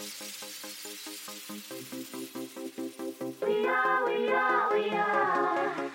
We are, we are, we are.